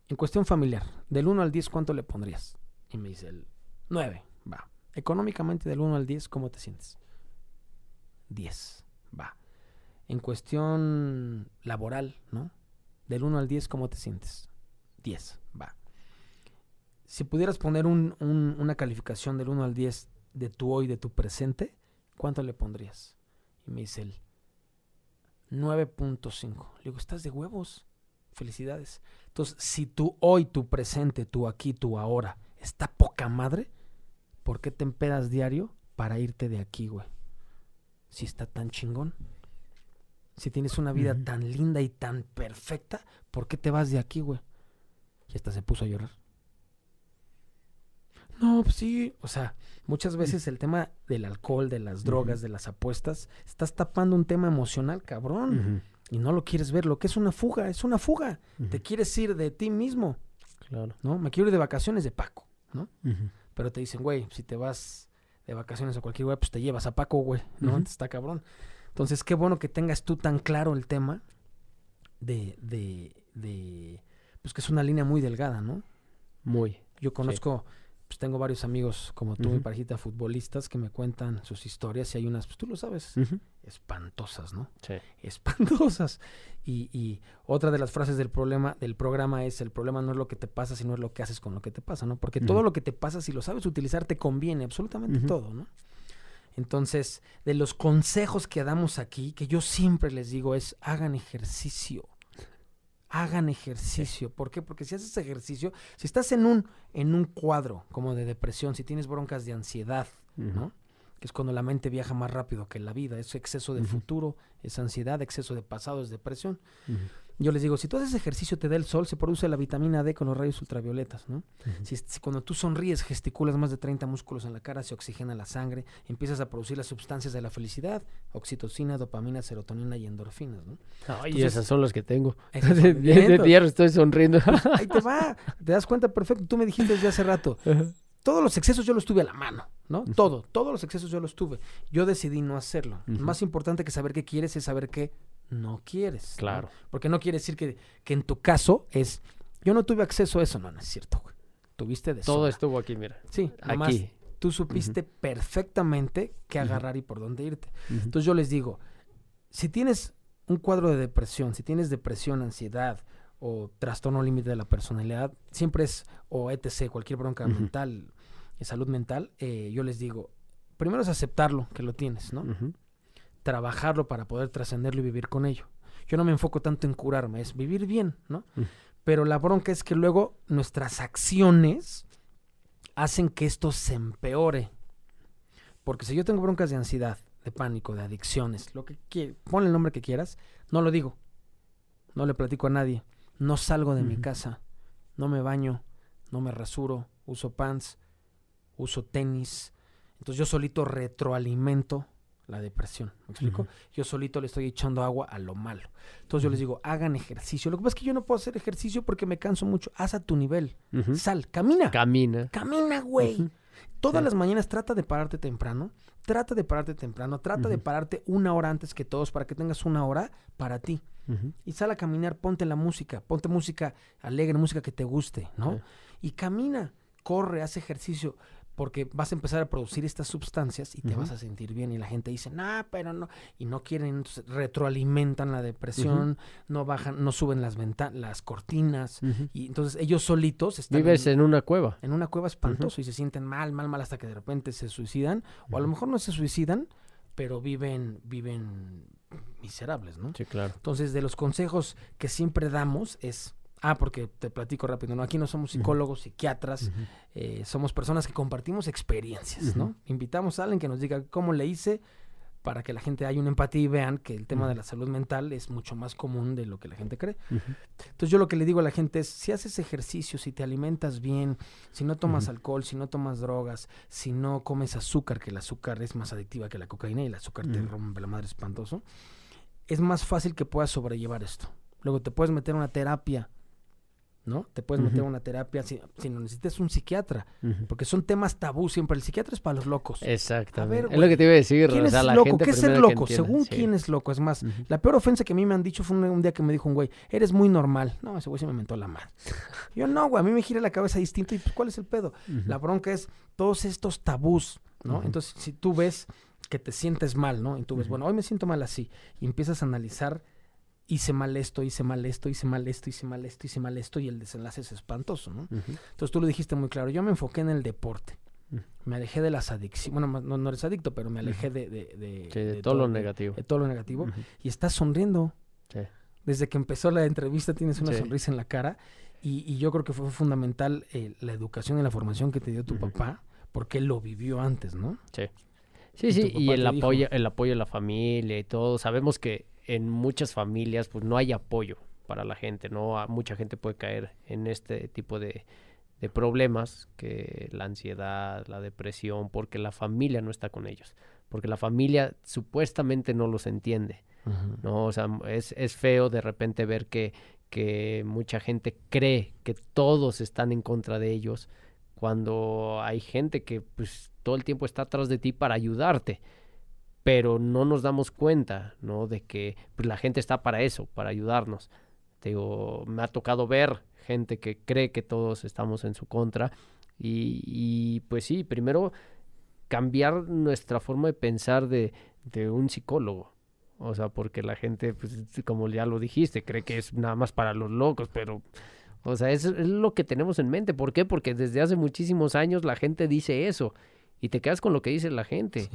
Speaker 1: En cuestión familiar, del 1 al 10, ¿cuánto le pondrías? Y me dice, el 9, va. Económicamente del 1 al 10, ¿cómo te sientes? 10, va. En cuestión laboral, ¿no? Del 1 al 10, ¿cómo te sientes? 10, va. Si pudieras poner un, una calificación del 1 al 10 de tu hoy, de tu presente, ¿cuánto le pondrías? Y me dice él, 9.5. Le digo, estás de huevos. Felicidades. Entonces, si tú hoy, tu presente, tu aquí, tu ahora, está poca madre, ¿por qué te empedas diario para irte de aquí, güey? Si está tan chingón. Si tienes una vida tan linda y tan perfecta, ¿por qué te vas de aquí, güey? Y hasta se puso a llorar. No, pues sí, o sea, muchas veces el tema del alcohol, de las drogas, de las apuestas, estás tapando un tema emocional, cabrón. Y no lo quieres ver, lo que es una fuga, es una fuga. Te quieres ir de ti mismo. Claro. ¿No? Me quiero ir de vacaciones de Paco, ¿no? Pero te dicen, güey, si te vas de vacaciones a cualquier güey, pues te llevas a Paco, güey, ¿no? Está cabrón. Entonces, qué bueno que tengas tú tan claro el tema de, de, de, pues que es una línea muy delgada, ¿no?
Speaker 2: Muy.
Speaker 1: Yo conozco pues tengo varios amigos como tú, mi parejita, futbolistas, que me cuentan sus historias y hay unas, pues tú lo sabes, espantosas, ¿no?
Speaker 2: Sí.
Speaker 1: Espantosas. Y, y, otra de las frases del problema, del programa es, el problema no es lo que te pasa, sino es lo que haces con lo que te pasa, ¿no? Porque todo lo que te pasa, si lo sabes utilizar, te conviene, absolutamente todo, ¿no? Entonces, de los consejos que damos aquí, que yo siempre les digo es, hagan ejercicio. Hagan ejercicio. ¿Por qué? Porque si haces ejercicio, si estás en un, en un cuadro como de depresión, si tienes broncas de ansiedad, ¿no? que es cuando la mente viaja más rápido que la vida, es exceso de futuro, es ansiedad, exceso de pasado, es depresión. Yo les digo, si tú haces ejercicio, te da el sol, se produce la vitamina D con los rayos ultravioletas, ¿no? si, cuando tú sonríes, gesticulas más de 30 músculos en la cara, se oxigena la sangre, empiezas a producir las sustancias de la felicidad, oxitocina, dopamina, serotonina y endorfinas, ¿no?
Speaker 2: Ay, esas son las que tengo. de, de, estoy sonriendo.
Speaker 1: Ahí te va, te das cuenta perfecto. Tú me dijiste desde hace rato, todos los excesos yo los tuve a la mano, ¿no? Todo, todos los excesos yo los tuve. Yo decidí no hacerlo. Más importante que saber qué quieres es saber qué no quieres.
Speaker 2: Claro.
Speaker 1: Porque no quiere decir que, que, en tu caso es, yo no tuve acceso a eso, no, no es cierto, güey. Tuviste de
Speaker 2: Todo estuvo aquí, mira.
Speaker 1: Sí, aquí. Tú supiste perfectamente qué agarrar y por dónde irte. Entonces yo les digo, si tienes un cuadro de depresión, si tienes depresión, ansiedad, o trastorno límite de la personalidad, siempre es, o etc., cualquier bronca mental, salud mental, eh, yo les digo, primero es aceptarlo, que lo tienes, ¿no? Trabajarlo para poder trascenderlo y vivir con ello. Yo no me enfoco tanto en curarme, es vivir bien, ¿no? Pero la bronca es que luego nuestras acciones hacen que esto se empeore. Porque si yo tengo broncas de ansiedad, de pánico, de adicciones, lo que quieras, ponle el nombre que quieras, no lo digo. No le platico a nadie. No salgo de mi casa. No me baño. No me rasuro. Uso pants uso tenis. Entonces yo solito retroalimento la depresión. ¿Me explico? Yo solito le estoy echando agua a lo malo. Entonces yo les digo, hagan ejercicio. Lo que pasa es que yo no puedo hacer ejercicio porque me canso mucho. Haz a tu nivel. Sal, camina.
Speaker 2: Camina.
Speaker 1: Camina, güey. Todas las mañanas trata de pararte temprano. Trata de pararte temprano. Trata de pararte una hora antes que todos para que tengas una hora para ti. Y sal a caminar, ponte la música. Ponte música alegre, música que te guste, ¿no? Y camina, corre, haz ejercicio porque vas a empezar a producir estas sustancias y te vas a sentir bien y la gente dice, nah, pero no, y no quieren, entonces retroalimentan la depresión, no bajan, no suben las ventanas, las cortinas, y entonces ellos solitos
Speaker 2: están... Vives en, una cueva.
Speaker 1: En una cueva espantoso y se sienten mal, mal, mal hasta que de repente se suicidan, o a lo mejor no se suicidan, pero viven, viven miserables, ¿no?
Speaker 2: Sí, claro.
Speaker 1: Entonces, de los consejos que siempre damos es Ah, porque te platico rápido, ¿no? Aquí no somos psicólogos, psiquiatras, eh, somos personas que compartimos experiencias, ¿no? Invitamos a alguien que nos diga cómo le hice para que la gente haya una empatía y vean que el tema de la salud mental es mucho más común de lo que la gente cree. Entonces yo lo que le digo a la gente es, si haces ejercicio, si te alimentas bien, si no tomas alcohol, si no tomas drogas, si no comes azúcar, que el azúcar es más adictiva que la cocaína y el azúcar te rompe la madre espantoso, es más fácil que puedas sobrellevar esto. Luego te puedes meter una terapia ¿no? Te puedes meter a una terapia si, no necesitas un psiquiatra, porque son temas tabú siempre. El psiquiatra es para los locos.
Speaker 2: Exactamente. es lo que te iba a decir.
Speaker 1: ¿Quién es loco? ¿Qué es ser loco? Según quién es loco. Es más, la peor ofensa que a mí me han dicho fue un, día que me dijo un güey, eres muy normal. No, ese güey se me mentó la madre. Yo no, güey, a mí me gira la cabeza distinto. ¿Y pues, cuál es el pedo? La bronca es todos estos tabús, ¿no? Entonces, si tú ves que te sientes mal, ¿no? Y tú ves, bueno, hoy me siento mal así. Y empiezas a analizar hice mal esto, hice mal esto, hice mal esto, hice mal esto, hice mal esto y el desenlace es espantoso, ¿no? Entonces tú lo dijiste muy claro, yo me enfoqué en el deporte. Me alejé de las adicciones, bueno, no, no eres adicto, pero me alejé de,
Speaker 2: de, todo, lo negativo.
Speaker 1: De todo lo negativo. Y estás sonriendo. Desde que empezó la entrevista tienes una sonrisa en la cara y, yo creo que fue fundamental eh, la educación y la formación que te dio tu papá porque él lo vivió antes, ¿no?
Speaker 2: Sí. Sí, sí, y el apoyo, el apoyo de la familia y todo. Sabemos que en muchas familias pues no hay apoyo para la gente, ¿no? Mucha gente puede caer en este tipo de, problemas, que la ansiedad, la depresión, porque la familia no está con ellos, porque la familia supuestamente no los entiende, ¿no? O sea, es, es, feo de repente ver que, que mucha gente cree que todos están en contra de ellos, cuando hay gente que pues todo el tiempo está atrás de ti para ayudarte pero no nos damos cuenta, ¿no? De que pues, la gente está para eso, para ayudarnos. Te digo, me ha tocado ver gente que cree que todos estamos en su contra y, pues sí, primero cambiar nuestra forma de pensar de, de, un psicólogo. O sea, porque la gente, pues, como ya lo dijiste, cree que es nada más para los locos, pero, o sea, es lo que tenemos en mente. ¿Por qué? Porque desde hace muchísimos años la gente dice eso y te quedas con lo que dice la gente.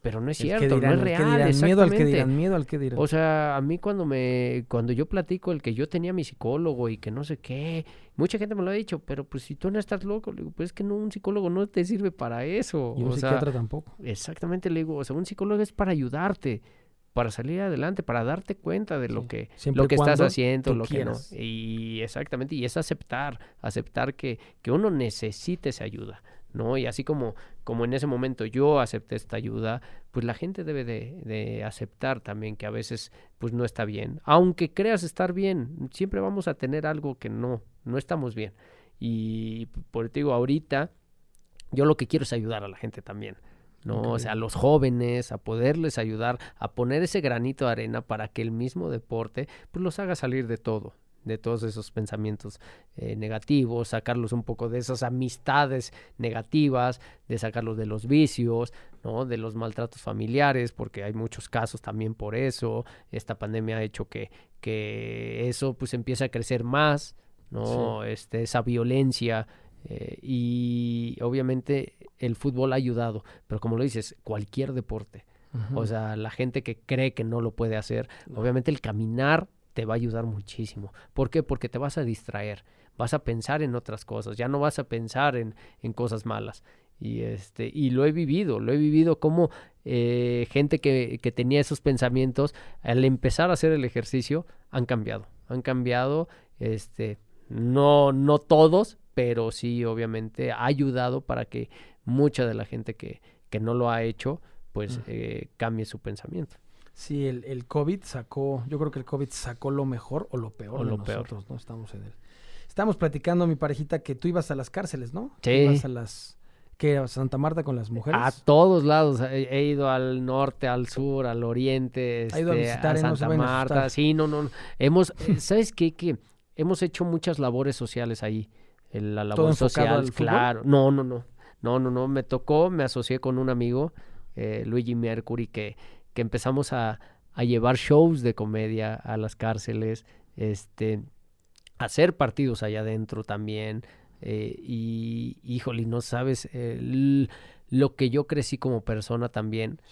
Speaker 2: Pero no es cierto, no es real.
Speaker 1: miedo al que dirán, miedo al que dirán.
Speaker 2: O sea, a mí cuando me, cuando yo platico el que yo tenía mi psicólogo y que no sé qué, mucha gente me lo ha dicho, pero pues si tú no estás loco, le digo, pues es que no, un psicólogo no te sirve para eso.
Speaker 1: Y un psiquiatra tampoco.
Speaker 2: Exactamente, le digo, o sea, un psicólogo es para ayudarte, para salir adelante, para darte cuenta de lo que, lo que estás haciendo, lo que no. Y exactamente, y es aceptar, aceptar que, que uno necesite esa ayuda. ¿No? Y así como, como en ese momento yo acepté esta ayuda, pues la gente debe de, aceptar también que a veces pues no está bien. Aunque creas estar bien, siempre vamos a tener algo que no, no estamos bien. Y por te digo, ahorita yo lo que quiero es ayudar a la gente también. ¿no? O sea, a los jóvenes, a poderles ayudar, a poner ese granito de arena para que el mismo deporte pues los haga salir de todo, de todos esos pensamientos eh, negativos, sacarlos un poco de esas amistades negativas, de sacarlos de los vicios, ¿no? de los maltratos familiares, porque hay muchos casos también por eso. Esta pandemia ha hecho que, que eso pues empiece a crecer más, ¿no? Este, esa violencia. Eh, y obviamente el fútbol ha ayudado, pero como lo dices, cualquier deporte. O sea, la gente que cree que no lo puede hacer, obviamente el caminar te va a ayudar muchísimo. ¿Por qué? Porque te vas a distraer, vas a pensar en otras cosas, ya no vas a pensar en, en cosas malas. Y, este, y lo he vivido, lo he vivido como eh, gente que, que, tenía esos pensamientos, al empezar a hacer el ejercicio, han cambiado, han cambiado, este, no, no todos, pero sí obviamente ha ayudado para que mucha de la gente que, que no lo ha hecho, pues eh, cambie su pensamiento.
Speaker 1: Sí, el, el, COVID sacó, yo creo que el COVID sacó lo mejor o lo peor o de lo nosotros, peor. ¿no? Estamos en él. Estamos platicando, mi parejita, que tú ibas a las cárceles, ¿no?
Speaker 2: Sí.
Speaker 1: Ibas a las... ¿Qué? ¿A Santa Marta con las mujeres?
Speaker 2: A todos lados. He, ido al norte, al sur, al oriente,
Speaker 1: ido a, este, visitar,
Speaker 2: a Santa Marta. Sí, no, no. Hemos, eh, ¿sabes qué? Que hemos hecho muchas labores sociales ahí. La labor social, claro. No, no, no. No, no, no. Me tocó, me asocié con un amigo, eh, Luigi Mercury, que que empezamos a, llevar shows de comedia a las cárceles, este, hacer partidos allá adentro también. Eh, y híjole, no sabes lo que yo crecí como persona también,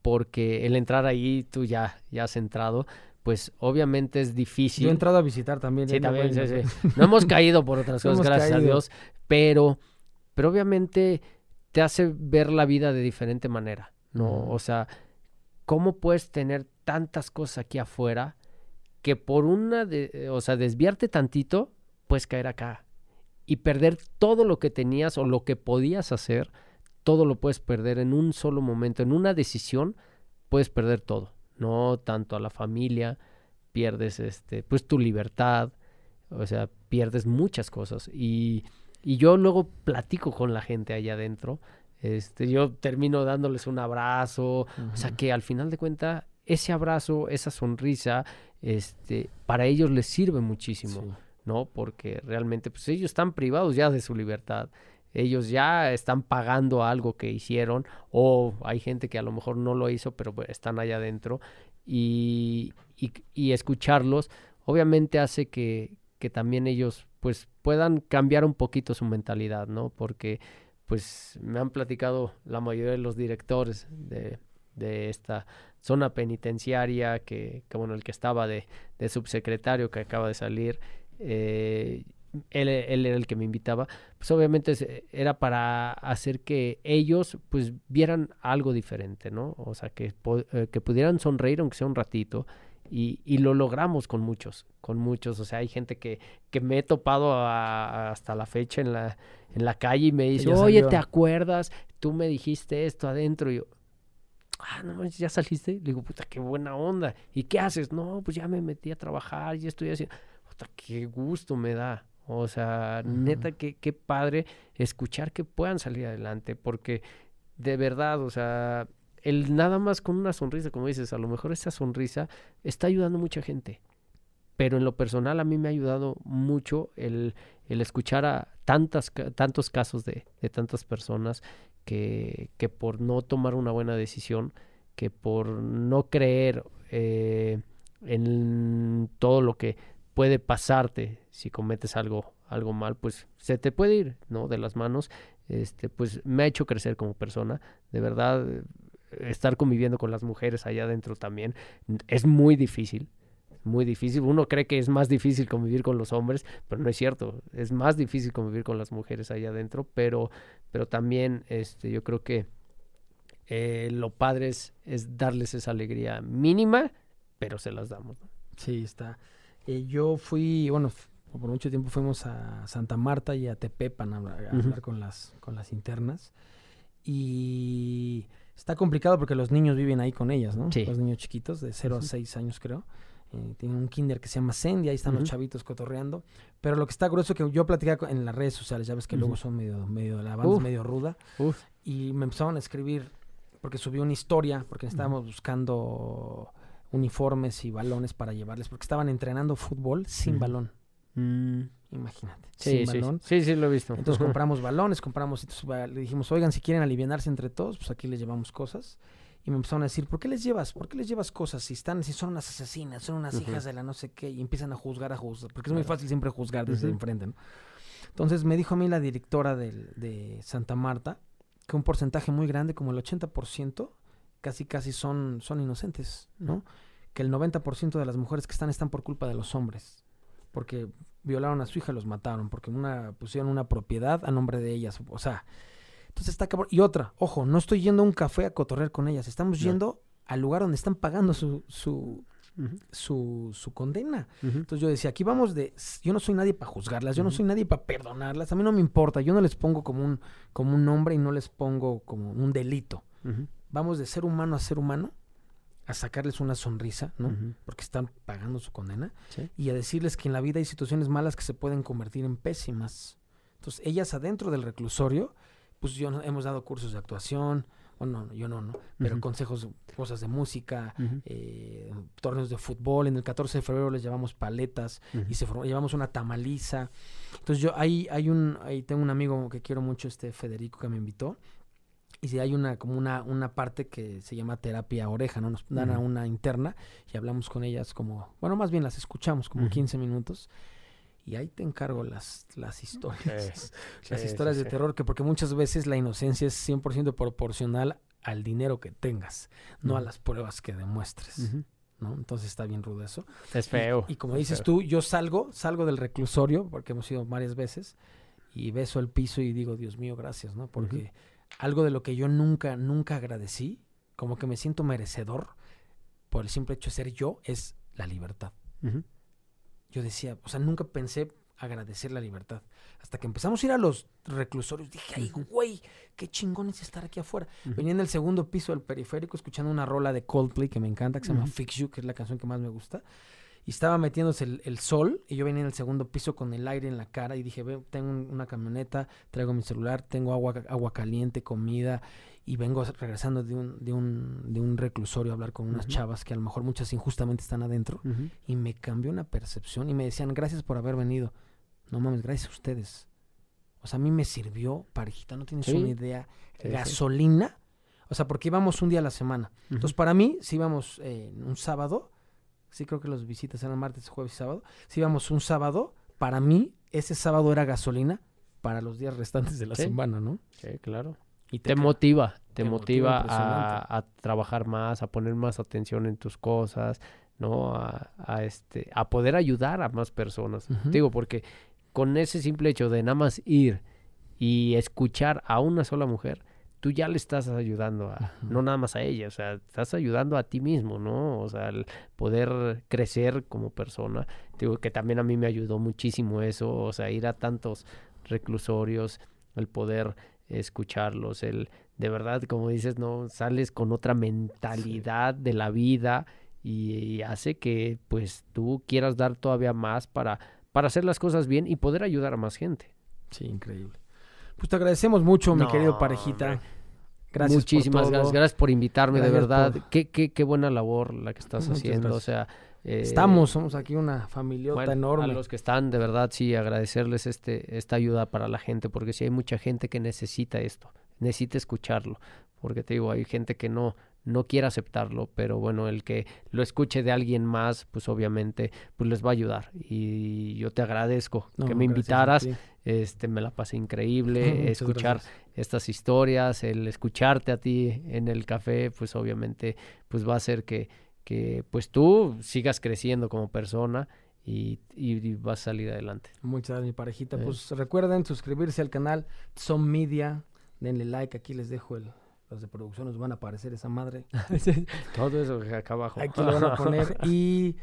Speaker 2: porque el entrar ahí, tú ya, ya has entrado, pues obviamente es difícil.
Speaker 1: Yo he entrado a visitar también.
Speaker 2: Sí, ¿eh? también, sí, sí. No hemos caído por otras cosas, gracias a Dios, pero, pero obviamente te hace ver la vida de diferente manera, ¿no? O sea, ¿cómo puedes tener tantas cosas aquí afuera que por una, de, o sea, desviarte tantito, puedes caer acá y perder todo lo que tenías o lo que podías hacer, todo lo puedes perder en un solo momento, en una decisión, puedes perder todo, no tanto a la familia, pierdes este, pues tu libertad, o sea, pierdes muchas cosas. Y, y yo luego platico con la gente allá adentro este, yo termino dándoles un abrazo, o sea que al final de cuentas ese abrazo, esa sonrisa, este, para ellos les sirve muchísimo, ¿no? Porque realmente pues ellos están privados ya de su libertad. Ellos ya están pagando algo que hicieron o hay gente que a lo mejor no lo hizo, pero pues, están allá adentro y, y, y escucharlos obviamente hace que, que también ellos pues puedan cambiar un poquito su mentalidad, ¿no? Porque pues me han platicado la mayoría de los directores de, de esta zona penitenciaria, que, que, bueno, el que estaba de, de subsecretario que acaba de salir, eh, él, él, era el que me invitaba, pues obviamente era para hacer que ellos pues vieran algo diferente, ¿no? O sea, que, eh, que pudieran sonreír aunque sea un ratito y, y, lo logramos con muchos, con muchos, o sea, hay gente que, que me he topado hasta la fecha en la, en la calle y me dice, oye, ¿te acuerdas? Tú me dijiste esto adentro. Y yo, ah, no, ya saliste. Le digo, puta, qué buena onda. ¿Y qué haces? No, pues ya me metí a trabajar, y estoy haciendo. Puta, qué gusto me da. O sea, neta, qué, qué padre escuchar que puedan salir adelante, porque de verdad, o sea, el nada más con una sonrisa, como dices, a lo mejor esa sonrisa está ayudando a mucha gente. Pero en lo personal a mí me ha ayudado mucho el, el escuchar a tantas, tantos casos de, de tantas personas que, que, por no tomar una buena decisión, que por no creer eh, en todo lo que puede pasarte si cometes algo, algo mal, pues se te puede ir, ¿no? De las manos. Este, pues me ha hecho crecer como persona. De verdad, estar conviviendo con las mujeres allá adentro también es muy difícil muy difícil. Uno cree que es más difícil convivir con los hombres, pero no es cierto. Es más difícil convivir con las mujeres allá adentro, pero, pero también este, yo creo que eh, lo padre es, darles esa alegría mínima, pero se las damos.
Speaker 1: Sí, está. Eh, yo fui, bueno, por mucho tiempo fuimos a Santa Marta y a Tepepan a, hablar con, las, con las internas. Y está complicado porque los niños viven ahí con ellas, ¿no? Los niños chiquitos, de 0 a 6 años creo. Eh, tienen un kinder que se llama Sandy, ahí están los chavitos cotorreando. Pero lo que está grueso que yo platicaba en las redes sociales, ya ves que luego son medio, medio, la banda medio ruda. Y me empezaron a escribir, porque subí una historia, porque estábamos buscando uniformes y balones para llevarles, porque estaban entrenando fútbol sin balón. Mm. Imagínate.
Speaker 2: Sí, sin balón. Sí, sí, lo he visto.
Speaker 1: Entonces compramos balones, compramos, le dijimos, oigan, si quieren alivianarse entre todos, pues aquí les llevamos cosas. Y me empezaron a decir, ¿por qué les llevas? ¿Por qué les llevas cosas? Si están, si son unas asesinas, son unas hijas de la no sé qué, y empiezan a juzgar, a juzgar, porque es muy fácil siempre juzgar desde enfrente, ¿no? Entonces me dijo a mí la directora de, de Santa Marta que un porcentaje muy grande, como el 80%, casi casi son, son inocentes, ¿no? Que el 90% de las mujeres que están están por culpa de los hombres. Porque violaron a su hija los mataron, porque una, pusieron una propiedad a nombre de ellas. O sea, entonces está cabrón. Y otra, ojo, no estoy yendo a un café a cotorrear con ellas, estamos yendo al lugar donde están pagando su, su, su, su, condena. Entonces yo decía, aquí vamos de, yo no soy nadie para juzgarlas, yo no soy nadie para perdonarlas, a mí no me importa, yo no les pongo como un, como un nombre y no les pongo como un delito vamos de ser humano a ser humano, a sacarles una sonrisa, ¿no? Porque están pagando su condena. Y a decirles que en la vida hay situaciones malas que se pueden convertir en pésimas. Entonces, ellas adentro del reclusorio, pues yo hemos dado cursos de actuación, bueno, no, yo no, ¿no? Pero consejos, cosas de música, eh, torneos de fútbol. En el 14 de febrero les llevamos paletas y se llevamos una tamaliza. Entonces yo ahí hay un, ahí tengo un amigo que quiero mucho, este Federico, que me invitó. Y si hay una, como una, una parte que se llama terapia oreja, ¿no? Nos dan a una interna y hablamos con ellas como, bueno, más bien las escuchamos como 15 minutos. Y ahí te encargo las, las historias. las historias de terror, que porque muchas veces la inocencia es 100% proporcional al dinero que tengas, no a las pruebas que demuestres. ¿no? Entonces está bien rudo eso.
Speaker 2: Es feo.
Speaker 1: Y, como dices tú, yo salgo, salgo del reclusorio, porque hemos ido varias veces, y beso el piso y digo, Dios mío, gracias, ¿no? Porque algo de lo que yo nunca, nunca agradecí, como que me siento merecedor por el simple hecho de ser yo, es la libertad. Yo decía, o sea, nunca pensé agradecer la libertad. Hasta que empezamos a ir a los reclusorios, dije, ay, güey, qué chingón es estar aquí afuera. Venía en el segundo piso del periférico escuchando una rola de Coldplay que me encanta, que se llama Fix You, que es la canción que más me gusta y estaba metiéndose el, sol y yo venía en el segundo piso con el aire en la cara y dije, Ve, tengo una camioneta, traigo mi celular, tengo agua, agua caliente, comida y vengo regresando de un, de un, de un reclusorio a hablar con unas chavas que a lo mejor muchas injustamente están adentro y me cambió una percepción y me decían, gracias por haber venido. No mames, gracias a ustedes. O sea, a mí me sirvió, parejita, no tienes una idea, gasolina. O sea, porque íbamos un día a la semana. Entonces, para mí, si íbamos eh, un sábado, sí creo que los visitas eran martes, jueves y sábado. Si íbamos un sábado, para mí ese sábado era gasolina para los días restantes de la semana, ¿no?
Speaker 2: Sí, claro. Y te, motiva, te, motiva, a, trabajar más, a poner más atención en tus cosas, ¿no? A, este, a poder ayudar a más personas. Digo, porque con ese simple hecho de nada más ir y escuchar a una sola mujer, tú ya le estás ayudando a, no nada más a ella, o sea, estás ayudando a ti mismo, ¿no? O sea, el poder crecer como persona. Digo que también a mí me ayudó muchísimo eso, o sea, ir a tantos reclusorios, el poder escucharlos, el de verdad, como dices, no sales con otra mentalidad de la vida y, hace que pues tú quieras dar todavía más para para hacer las cosas bien y poder ayudar a más gente.
Speaker 1: Sí, increíble. Pues te agradecemos mucho, mi querido parejita.
Speaker 2: Gracias Muchísimas gracias. Gracias por invitarme, de verdad. Qué, qué, qué buena labor la que estás haciendo. O sea,
Speaker 1: eh, estamos, somos aquí una familiota enorme.
Speaker 2: A los que están, de verdad, sí, agradecerles este, esta ayuda para la gente, porque sí hay mucha gente que necesita esto, necesita escucharlo. Porque te digo, hay gente que no, no quiere aceptarlo, pero bueno, el que lo escuche de alguien más, pues obviamente, pues les va a ayudar. Y yo te agradezco que me invitaras, este, me la pasé increíble, escuchar estas historias, el escucharte a ti en el café, pues obviamente, pues va a hacer que, que pues tú sigas creciendo como persona. Y, y, vas a salir adelante.
Speaker 1: Muchas gracias, mi parejita. Eh. Pues recuerden suscribirse al canal Son Media, denle like, aquí les dejo el, los de producción nos van a aparecer esa madre.
Speaker 2: Todo eso acá abajo.
Speaker 1: Aquí lo van a poner. Y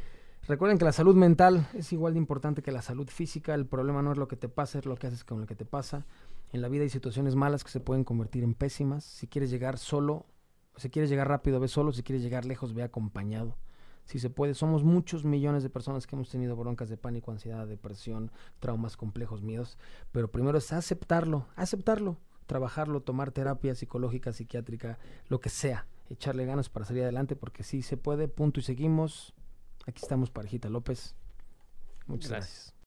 Speaker 1: recuerden que la salud mental es igual de importante que la salud física. El problema no es lo que te pasa, es lo que haces con lo que te pasa. En la vida hay situaciones malas que se pueden convertir en pésimas. Si quieres llegar solo, si quieres llegar rápido, ve solo. Si quieres llegar lejos, ve acompañado. Si se puede, somos muchos millones de personas que hemos tenido broncas de pánico, ansiedad, depresión, traumas complejos, miedos. Pero primero es aceptarlo, aceptarlo trabajarlo, tomar terapia psicológica, psiquiátrica, lo que sea, echarle ganas para salir adelante, porque sí se puede, punto y seguimos. Aquí estamos, Parejita López. Muchas gracias.